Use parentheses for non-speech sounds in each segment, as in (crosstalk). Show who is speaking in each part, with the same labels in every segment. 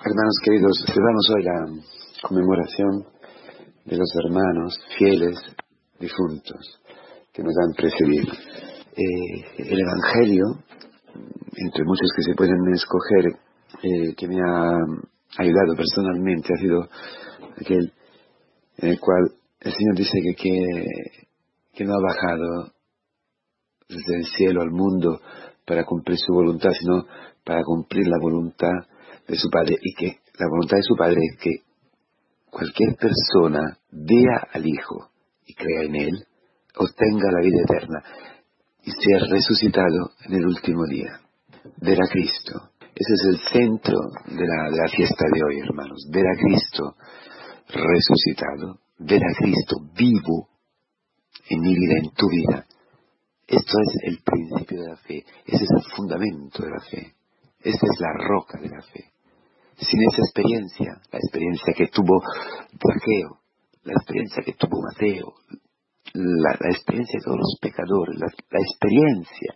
Speaker 1: Hermanos queridos, celebramos hoy la conmemoración de los hermanos fieles difuntos que nos han precedido. Eh, el Evangelio, entre muchos que se pueden escoger, eh, que me ha ayudado personalmente, ha sido aquel en el cual el Señor dice que, que, que no ha bajado desde el cielo al mundo para cumplir su voluntad, sino para cumplir la voluntad de su Padre y que la voluntad de su Padre es que cualquier persona vea al Hijo y crea en Él, obtenga la vida eterna y sea resucitado en el último día. Ver a Cristo. Ese es el centro de la, de la fiesta de hoy, hermanos. Ver a Cristo resucitado, ver a Cristo vivo en mi vida, en tu vida. Esto es el principio de la fe, ese es el fundamento de la fe, esta es la roca de la fe sin esa experiencia, la experiencia que tuvo Zaqueo, la experiencia que tuvo Mateo, la, experiencia de todos los pecadores, la, experiencia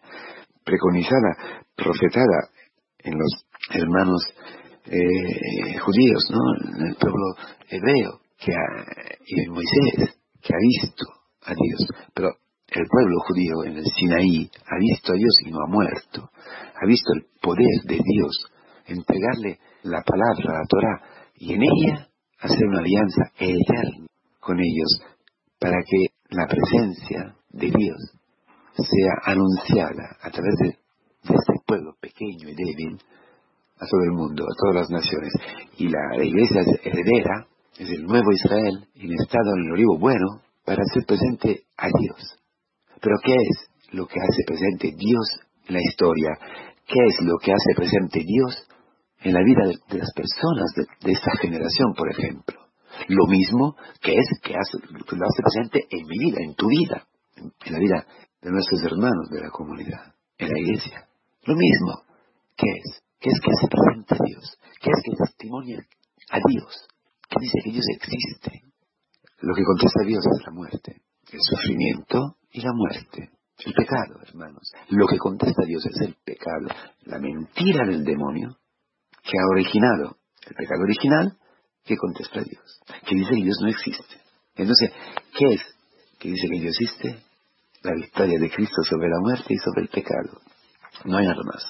Speaker 1: preconizada, profetada en los hermanos eh, judíos, ¿no? en el pueblo hebreo, que y en Moisés, que ha visto a Dios. Pero el pueblo judío en el Sinaí ha visto a Dios y no ha muerto. Ha visto el poder de Dios entregarle la palabra, la Torah, y en ella hacer una alianza eterna con ellos para que la presencia de Dios sea anunciada a través de, este pueblo pequeño y débil a todo el mundo, a todas las naciones. Y la, iglesia es heredera, es el nuevo Israel, estado en el olivo bueno, para hacer presente a Dios. Pero ¿qué es lo que hace presente Dios en la historia? ¿Qué es lo que hace presente Dios en la vida de, las personas de, esta generación, por ejemplo. Lo mismo que es que, hace, lo hace presente en mi vida, en tu vida, en, la vida de nuestros hermanos de la comunidad, en la iglesia. Lo mismo que es, que es que hace presente a Dios, que es que testimonia a Dios, que dice que Dios existe. Lo que contesta Dios es la muerte, el sufrimiento y la muerte. El pecado, hermanos. Lo que contesta Dios es el pecado, la mentira del demonio que ha originado el pecado original que contesta a Dios, que dice que Dios no existe. Entonces, ¿qué es que dice que Dios existe? La victoria de Cristo sobre la muerte y sobre el pecado. No hay nada más.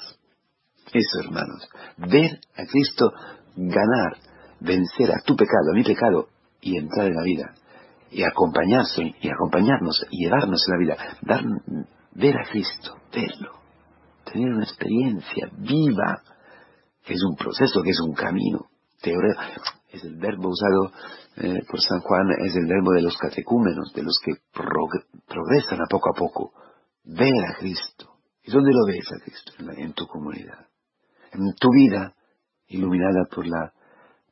Speaker 1: Eso, hermanos. Ver a Cristo ganar, vencer a tu pecado, a mi pecado, y entrar en la vida. Y acompañarse, y acompañarnos, y llevarnos en la vida. Ver a Cristo, verlo. Tener una experiencia viva que es un proceso, que es un camino. Es el verbo usado eh, por San Juan, es el verbo de los catecúmenos, de los que progresan a poco a poco. Ver a Cristo. ¿Y dónde lo ves a Cristo? En, tu comunidad. En tu vida, iluminada por la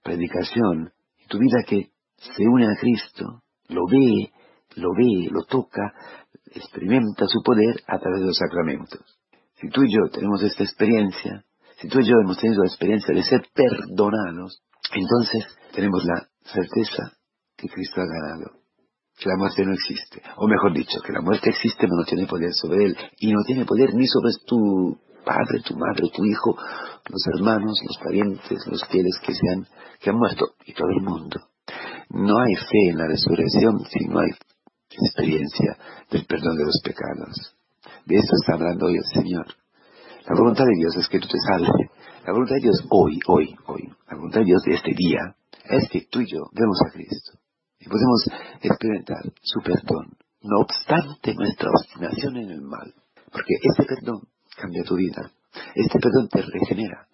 Speaker 1: predicación, y tu vida que se une a Cristo, lo ve, lo ve, lo toca, experimenta su poder a través de los sacramentos. Si tú y yo tenemos esta experiencia, si tú y yo hemos tenido la experiencia de ser perdonados, entonces tenemos la certeza que Cristo ha ganado, que la muerte no existe. O mejor dicho, que la muerte existe pero no tiene poder sobre él. Y no tiene poder ni sobre tu padre, tu madre, tu hijo, los hermanos, los parientes, los fieles que, se han, que han muerto, y todo el mundo. No hay fe en la resurrección si no hay experiencia del perdón de los pecados. De eso está hablando hoy el Señor. La voluntad de Dios es que tú te salves. La voluntad de Dios hoy, hoy, hoy, la voluntad de Dios de este día es que tú y yo vemos a Cristo y podemos experimentar su perdón, no obstante nuestra obstinación en el mal. Porque este perdón cambia tu vida, este perdón te regenera.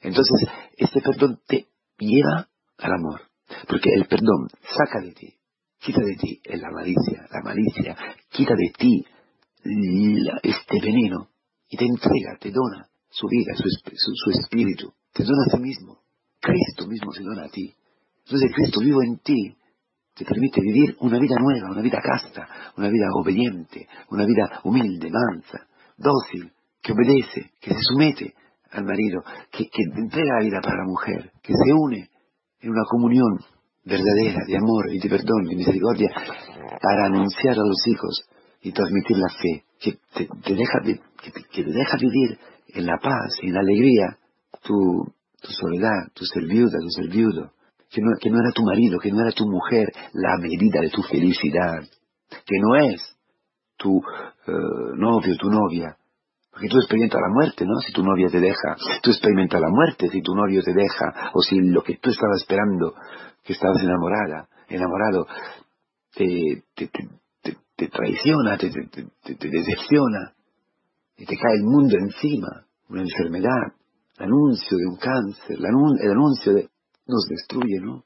Speaker 1: Entonces, este perdón te lleva al amor, porque el perdón saca de ti, quita de ti la malicia, la malicia, quita de ti este veneno y te entrega, te dona su vida, su, espíritu, te dona a sí mismo. Cristo mismo se dona a ti. Entonces Cristo vivo en ti te permite vivir una vida nueva, una vida casta, una vida obediente, una vida humilde, mansa, dócil, que obedece, que se somete al marido, que, que entrega la vida para la mujer, que se une en una comunión verdadera de amor y de perdón y misericordia para anunciar a los hijos y transmitir la fe, que te, deja, que, te, deja vivir en la paz, en la alegría, tu, tu soledad, tu ser viuda, tu ser viudo, que no, que no era tu marido, que no era tu mujer la medida de tu felicidad, que no es tu eh, novio, tu novia, porque tú experimentas la muerte, ¿no? Si tu novia te deja, tú experimentas la muerte si tu novio te deja, o si lo que tú estabas esperando, que estabas enamorada, enamorado, te, te, te, te traiciona, te, te, decepciona, y te cae el mundo encima, una enfermedad, el anuncio de un cáncer, el anuncio de... nos destruye, ¿no?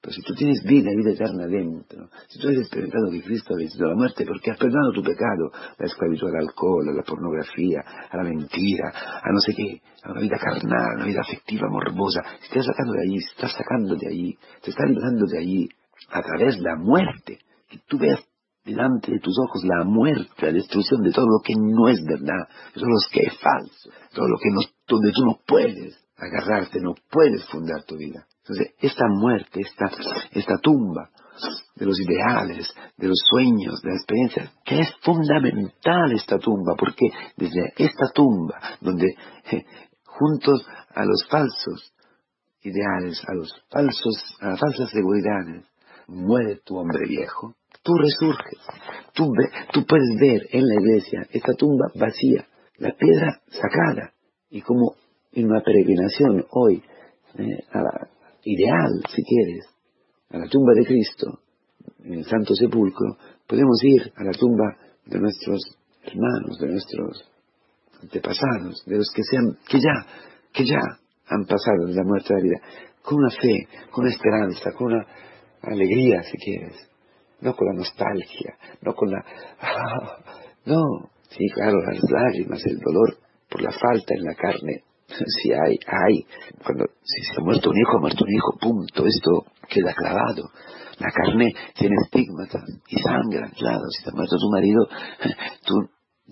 Speaker 1: Pero si tú tienes vida, vida eterna dentro, si tú has experimentado que Cristo ha vencido la muerte porque has perdonado tu pecado, la esclavitud al alcohol, a la pornografía, a la mentira, a no sé qué, a una vida carnal, a una vida afectiva, morbosa, si te has sacando de allí, si estás sacando de allí, te estás librando de allí a través de la muerte, que tú veas delante de tus ojos la muerte, la destrucción de todo lo que no es verdad, de todo lo que es falso, todo lo que no, donde tú no puedes agarrarte, no puedes fundar tu vida. Entonces, esta muerte, esta, esta tumba de los ideales, de los sueños, de la experiencia, que es fundamental esta tumba, porque desde esta tumba, donde juntos a los falsos ideales, a los falsos, a las falsas seguridades, muere tu hombre viejo, tú resurges, tú, tú puedes ver en la iglesia esta tumba vacía, la piedra sacada, y como en una peregrinación hoy eh, a la, ideal, si quieres, a la tumba de Cristo, en el Santo Sepulcro, podemos ir a la tumba de nuestros hermanos, de nuestros antepasados, de los que sean, que ya, que ya han pasado de la muerte a la vida, con una fe, con una esperanza, con una alegría, si quieres, no con la nostalgia, no con la, (laughs) no, sí, claro, las lágrimas, el dolor por la falta en la carne, (laughs) si hay, hay. Cuando, si se ha muerto un hijo, ha muerto un hijo, punto. Esto queda clavado. La carne tiene estigmas y sangra, claro. Si te ha muerto tu marido, (laughs) tú,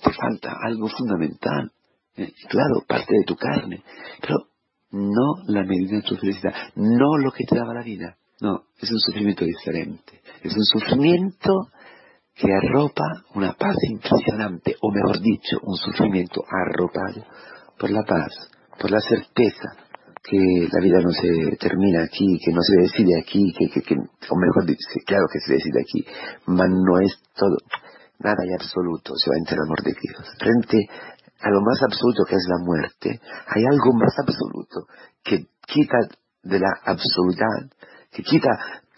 Speaker 1: te falta algo fundamental. Eh, claro, parte de tu carne. Pero no la medida de tu felicidad, no lo que te daba la vida. No, es un sufrimiento diferente. Es un sufrimiento que arropa una paz impresionante, o mejor dicho, un sufrimiento arropado por la paz por la certeza que la vida no se termina aquí, que no se decide aquí, que, que, o mejor dicho, claro que se decide aquí, pero no es todo, nada hay absoluto, entre el amor de Dios. Frente a lo más absoluto que es la muerte, hay algo más absoluto que quita de la absolutad, que quita,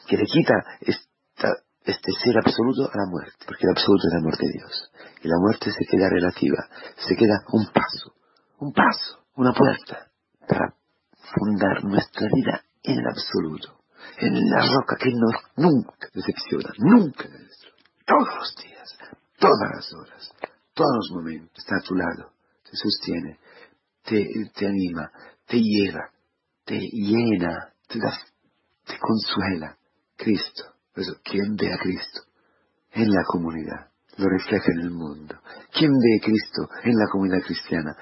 Speaker 1: que le quita este ser absoluto a la muerte, porque el absoluto es el amor de Dios. Y la muerte se queda relativa, se queda un paso, un paso una puerta para fundar nuestra vida en el absoluto, en la roca que nos nunca decepciona, nunca destruye. Todos los días, todas las horas, todos los momentos, está a tu lado, te sostiene, te, te anima, te lleva, te llena, te da, te consuela. Cristo. Por eso, ¿quién ve a Cristo? En la comunidad lo refleja en el mundo. ¿Quién ve a Cristo en la comunidad cristiana?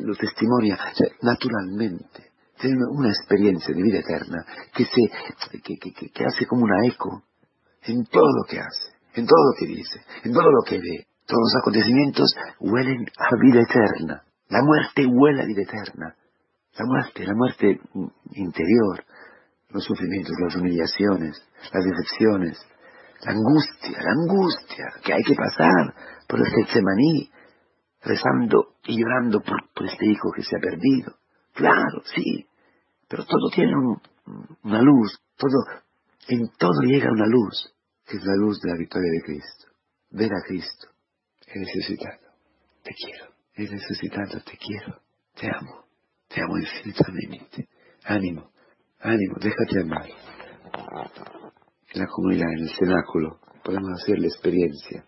Speaker 1: Lo, testimonia naturalmente. Tiene una experiencia de vida eterna que, se, que hace como una eco en todo lo que hace, en todo lo que dice, en todo lo que ve. Todos los acontecimientos huelen a vida eterna. La muerte huele a vida eterna. La muerte, la muerte interior, los sufrimientos, las humillaciones, las decepciones, la angustia, la angustia que hay que pasar por el Getsemaní, rezando y llorando por, este hijo que se ha perdido. Claro, sí, pero todo tiene una luz, todo, en todo llega una luz, que es la luz de la victoria de Cristo. Ver a Cristo, he necesitado, te quiero, he necesitado, te quiero, te amo, te amo infinitamente. Ánimo, ánimo, déjate amar en la comunidad, en el cenáculo, podemos hacer la experiencia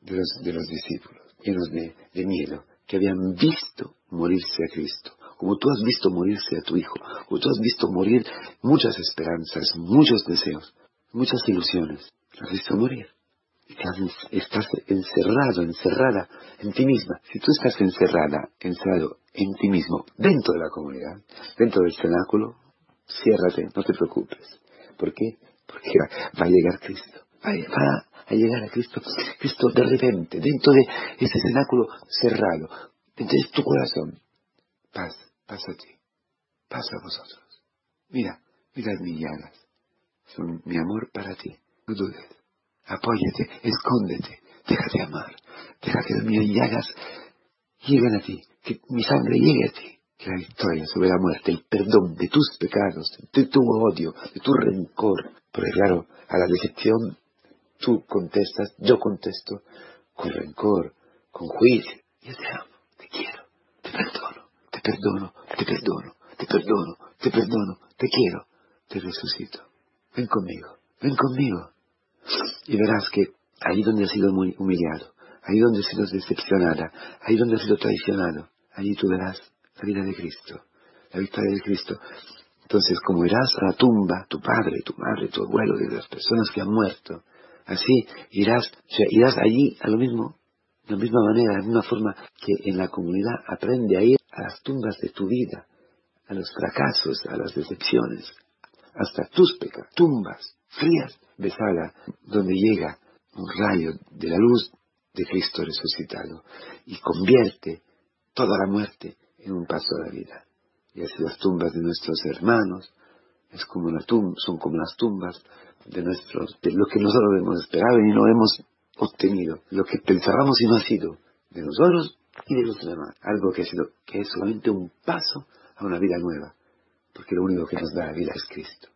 Speaker 1: de los, de los discípulos, llenos de, de miedo, que habían visto morirse a Cristo, como tú has visto morirse a tu hijo, como tú has visto morir muchas esperanzas, muchos deseos, muchas ilusiones, has visto morir. Y estás encerrado, encerrada en ti misma. Si tú estás encerrada, encerrado en ti mismo, dentro de la comunidad, dentro del cenáculo, ciérrate, no te preocupes. ¿Por qué? porque va, a llegar Cristo, va, a llegar a Cristo, Cristo de repente, dentro de ese cenáculo cerrado, dentro de tu corazón, paz, paz a ti, paso a vosotros. Mira, mirad mis llagas. Son mi amor para ti. No dudes. Apóyate, escóndete, déjate amar. Deja que mis llagas lleguen a ti, que mi sangre llegue a ti. Que la victoria sobre la muerte, el perdón de tus pecados, de tu odio, de tu rencor. Porque claro, a la decepción tú contestas, yo contesto, con rencor, con juicio. Yo te amo, te quiero, te perdono, te perdono, te perdono, te perdono, te perdono, te quiero, te resucito. Ven conmigo, ven conmigo. Y verás que ahí donde has sido muy humillado, ahí donde has sido decepcionada, ahí donde has sido traicionado, allí tú verás la vida de Cristo, la victoria de Cristo. Entonces, como irás a la tumba, tu padre, tu madre, tu abuelo, de las personas que han muerto, así irás, o sea, irás allí a lo mismo, de la misma manera, de la misma forma que en la comunidad aprende a ir a las tumbas de tu vida, a los fracasos, a las decepciones, hasta tus pecados, tumbas frías de sala donde llega un rayo de la luz de Cristo resucitado y convierte toda la muerte en un paso la vida. Y así las tumbas de nuestros hermanos es como una son como las tumbas de nuestros, de lo que nosotros hemos esperado y no hemos obtenido, lo que pensábamos y no ha sido de nosotros y de los demás, algo que ha sido, que es solamente un paso a una vida nueva, porque lo único que nos da la vida es Cristo,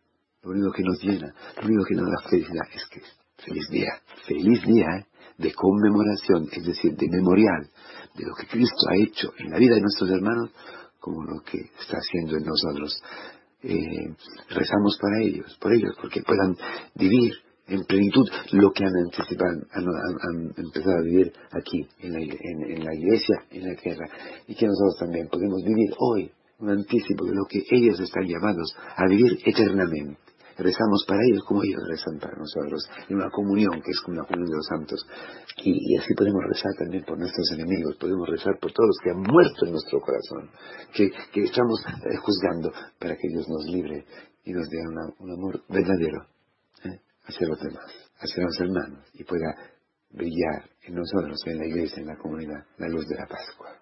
Speaker 1: lo único que nos llena, lo único que nos da felicidad es Cristo. Feliz día, feliz día ¿eh? de conmemoración, es decir, de memorial de lo que Cristo ha hecho en la vida de nuestros hermanos, como lo que está haciendo en nosotros. Eh, rezamos para ellos, por ellos, porque puedan vivir en plenitud lo que han anticipado, han, empezado a vivir aquí, en la, en la iglesia, en la tierra, y que nosotros también podemos vivir hoy un anticipo de lo que ellos están llamados a vivir eternamente rezamos para ellos como ellos rezan para nosotros, en una comunión que es como la comunión de los santos. Y, así podemos rezar también por nuestros enemigos, podemos rezar por todos los que han muerto en nuestro corazón, que, estamos eh, juzgando para que Dios nos libre y nos dé un amor verdadero ¿eh? hacia los demás, hacia los hermanos, y pueda brillar en nosotros, en la iglesia, en la comunidad, la luz de la Pascua.